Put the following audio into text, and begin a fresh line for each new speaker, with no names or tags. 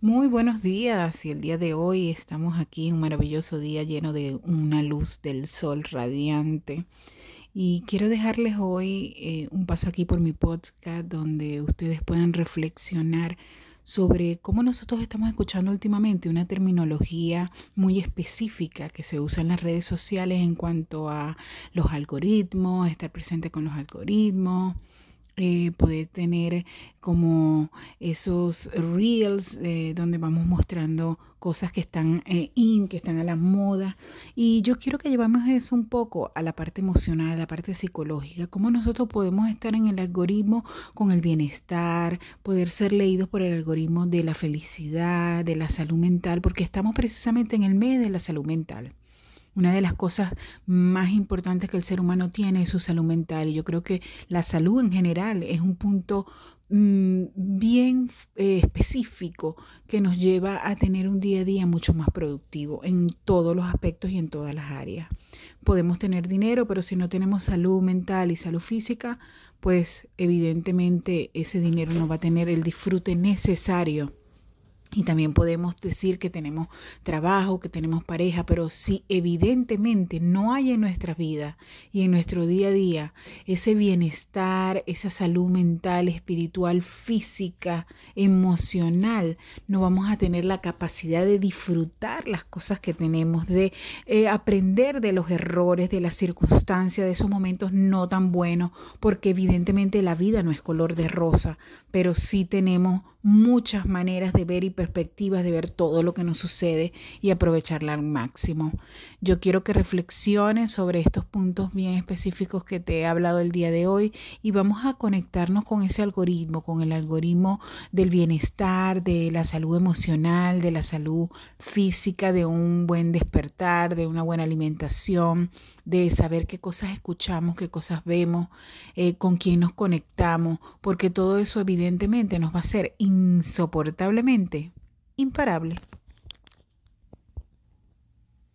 Muy buenos días y el día de hoy estamos aquí, un maravilloso día lleno de una luz del sol radiante. Y quiero dejarles hoy eh, un paso aquí por mi podcast donde ustedes puedan reflexionar sobre cómo nosotros estamos escuchando últimamente una terminología muy específica que se usa en las redes sociales en cuanto a los algoritmos, estar presente con los algoritmos, eh, poder tener como esos reels eh, donde vamos mostrando cosas que están eh, in, que están a la moda. Y yo quiero que llevamos eso un poco a la parte emocional, a la parte psicológica, cómo nosotros podemos estar en el algoritmo con el bienestar, poder ser leídos por el algoritmo de la felicidad, de la salud mental, porque estamos precisamente en el mes de la salud mental. Una de las cosas más importantes que el ser humano tiene es su salud mental y yo creo que la salud en general es un punto mm, bien eh, específico que nos lleva a tener un día a día mucho más productivo en todos los aspectos y en todas las áreas. Podemos tener dinero, pero si no tenemos salud mental y salud física, pues evidentemente ese dinero no va a tener el disfrute necesario y también podemos decir que tenemos trabajo, que tenemos pareja, pero si evidentemente no hay en nuestra vida y en nuestro día a día ese bienestar, esa salud mental, espiritual, física, emocional, no vamos a tener la capacidad de disfrutar las cosas que tenemos, de eh, aprender de los errores, de las circunstancias, de esos momentos no tan buenos, porque evidentemente la vida no es color de rosa, pero sí tenemos muchas maneras de ver y perspectivas de ver todo lo que nos sucede y aprovecharla al máximo. Yo quiero que reflexiones sobre estos puntos bien específicos que te he hablado el día de hoy y vamos a conectarnos con ese algoritmo, con el algoritmo del bienestar, de la salud emocional, de la salud física, de un buen despertar, de una buena alimentación, de saber qué cosas escuchamos, qué cosas vemos, eh, con quién nos conectamos, porque todo eso evidentemente nos va a ser insoportablemente imparable.